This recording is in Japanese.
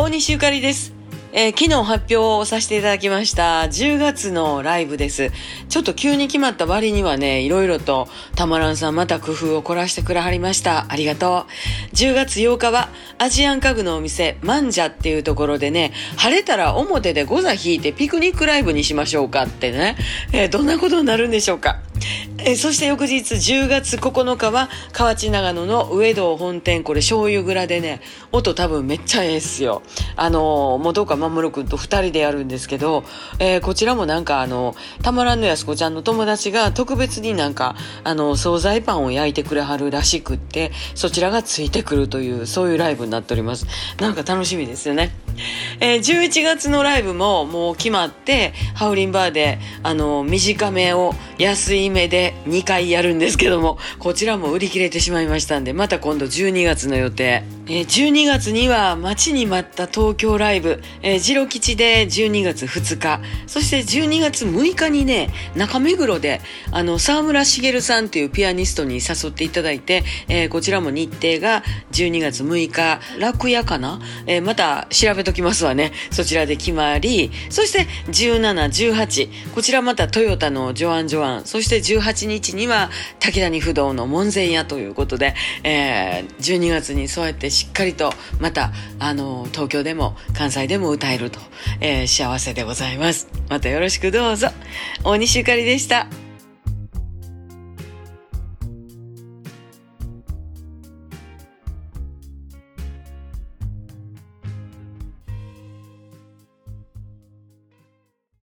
大西ゆかりです。えー昨日発表をさせていただきました10月のライブです。ちょっと急に決まった割にはね、いろいろとたまらんさんまた工夫を凝らしてくれはりました。ありがとう。10月8日はアジアン家具のお店、マンジャっていうところでね、晴れたら表でゴザ引いてピクニックライブにしましょうかってね、えーどんなことになるんでしょうか。えそして翌日10月9日は河内長野の上堂本店。これ醤油蔵でね音多分めっちゃええっすよ。あのー元岡守君と2人でやるんですけど、えーこちらもなんかあのたまらんのやすこちゃんの友達が特別になんかあの惣菜パンを焼いてくれはるらしくってそちらがついてくるというそういうライブになっております。なんか楽しみですよね。えー11月のライブももう決まってハウリンバーであの短めを安い目で2回やるんですけどもこちらも売り切れてしまいましたんでまた今度12月の予定、えー12月には待ちに待った東京ライブ、えー、ジロ吉で12月2日。そして12月6日にね中目黒であの沢村茂さんというピアニストに誘っていただいて、えーこちらも日程が12月6日。楽屋かな、えーまた調べとときますわね。そちらで決まりそして1718こちらまたトヨタのジョアン・ジョアン。そして18日には竹谷不動の門前屋ということで、えー12月にそうやってしっかりとまたあの東京でも関西でも歌えると、えー幸せでございます。またよろしくどうぞ。大西ゆかりでした。